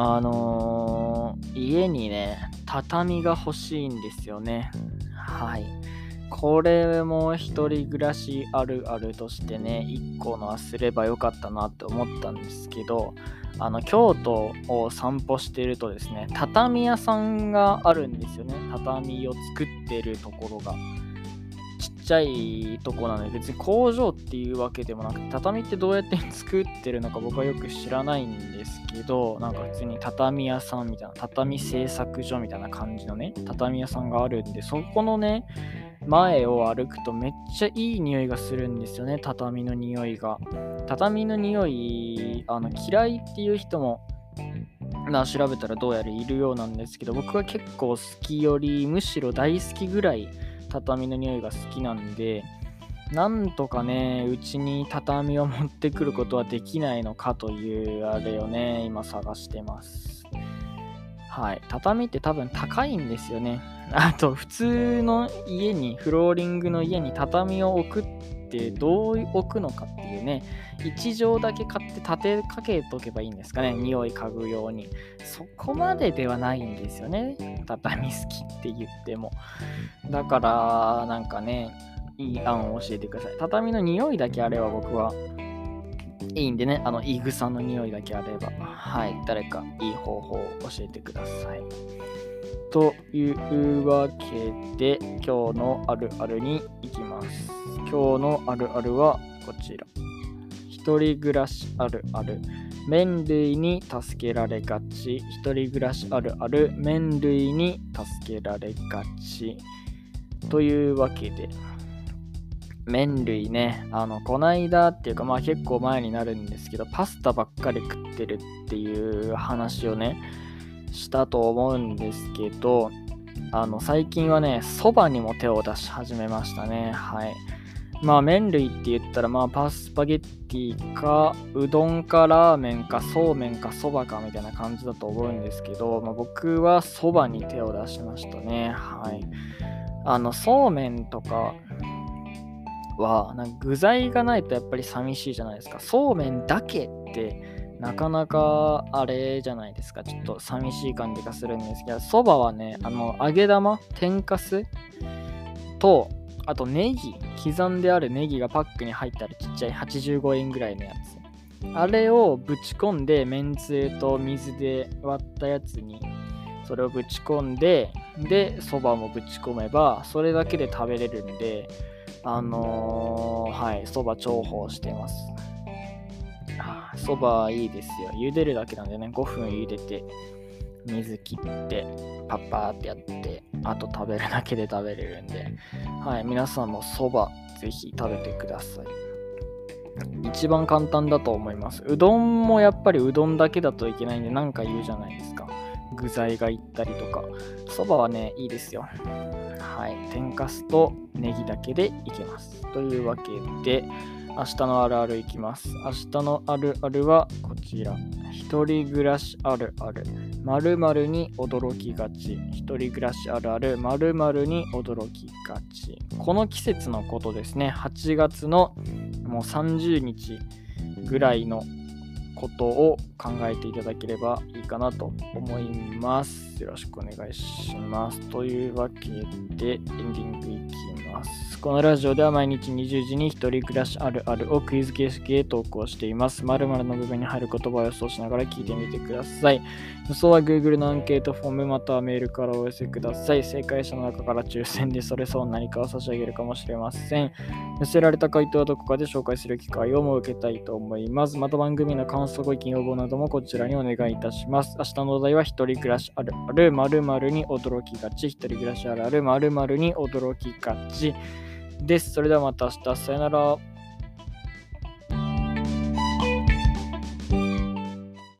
あのー、家にね、畳が欲しいんですよね。はい。これも一人暮らしあるあるとしてね、一個のはすればよかったなって思ったんですけど、あの京都を散歩しているとですね、畳屋さんがあるんですよね。畳を作ってるところが。ちゃいとこなので別に工場っていうわけでもなくて畳ってどうやって作ってるのか僕はよく知らないんですけどなんか普通に畳屋さんみたいな畳製作所みたいな感じのね畳屋さんがあるんでそこのね前を歩くとめっちゃいい匂いがするんですよね畳の匂いが。畳の匂いあの嫌いっていう人もな調べたらどうやらいるようなんですけど僕は結構好きよりむしろ大好きぐらい畳の匂いが好きなんで、なんとかね、うちに畳を持ってくることはできないのかというあれをね、今探してます。はい。畳って多分高いんですよね。あと、普通の家に、フローリングの家に畳を置くってどう置くのかっていうね、1畳だけ買って立てかけとけばいいんですかね、匂い嗅ぐように。そこまでではないんですよね、畳好きって言っても。だから、なんかね、いい案を教えてください。畳の匂いだけあれば僕はいいんでね、あの、いぐさの匂いだけあれば、はい、誰かいい方法を教えてください。というわけで、今日のあるあるに行きます。今日のあるあるはこちら。一人暮らしあるある。麺類に助けられがち。一人暮らしあるある。麺類に助けられがち。というわけで、麺類ね、あの、こないだっていうか、まあ結構前になるんですけど、パスタばっかり食ってるっていう話をね、したと思うんですけど、あの、最近はね、そばにも手を出し始めましたね。はい。まあ、麺類って言ったら、まあ、パスパゲッティか、うどんかラーメンか、そうめんか、そばかみたいな感じだと思うんですけど、まあ、僕はそばに手を出しましたね。はい。あの、そうめんとかは、なんか具材がないとやっぱり寂しいじゃないですか。そうめんだけって、なかなかあれじゃないですか。ちょっと寂しい感じがするんですけど、そばはね、あの、揚げ玉、天かすと、あとネギ、刻んであるネギがパックに入ったらちっちゃい85円ぐらいのやつ。あれをぶち込んで、めんつゆと水で割ったやつに、それをぶち込んで、で、そばもぶち込めば、それだけで食べれるんで、あのー、はい、そば重宝しています。そばいいですよ。茹でるだけなんでね、5分茹でて、水切って、パッパーってやって、あと食べるだけで食べれるんで、はい、皆さんもそば、ぜひ食べてください。一番簡単だと思います。うどんもやっぱりうどんだけだといけないんで、なんか言うじゃないですか。具材がいったりとか。そばはね、いいですよ。はい。天かすとネギだけでいけます。というわけで、明日のあるあるいきます。明日のあるあるはこちら。一人暮らしあるある。〇〇に驚きがち。一人暮らしあるある。〇〇に驚きがち。この季節のことですね。8月のもう30日ぐらいのことを考えていただければいいかなと思います。よろしくお願いします。というわけで、エンディングいきます。このラジオでは毎日20時に一人暮らしあるあるをクイズ形式で投稿しています。〇〇の部分に入る言葉を予想しながら聞いてみてください。予想は Google のアンケートフォームまたはメールからお寄せください。正解者の中から抽選でそれそう何かを差し上げるかもしれません。寄せられた回答はどこかで紹介する機会を設けたいと思います。また番組の感想、ご意見、要望などもこちらにお願いいたします。明日のお題は一人暮らしあるある〇〇に驚きがち。一人暮らしあるある〇〇に驚きがち。です。それではまた明日。さよなら。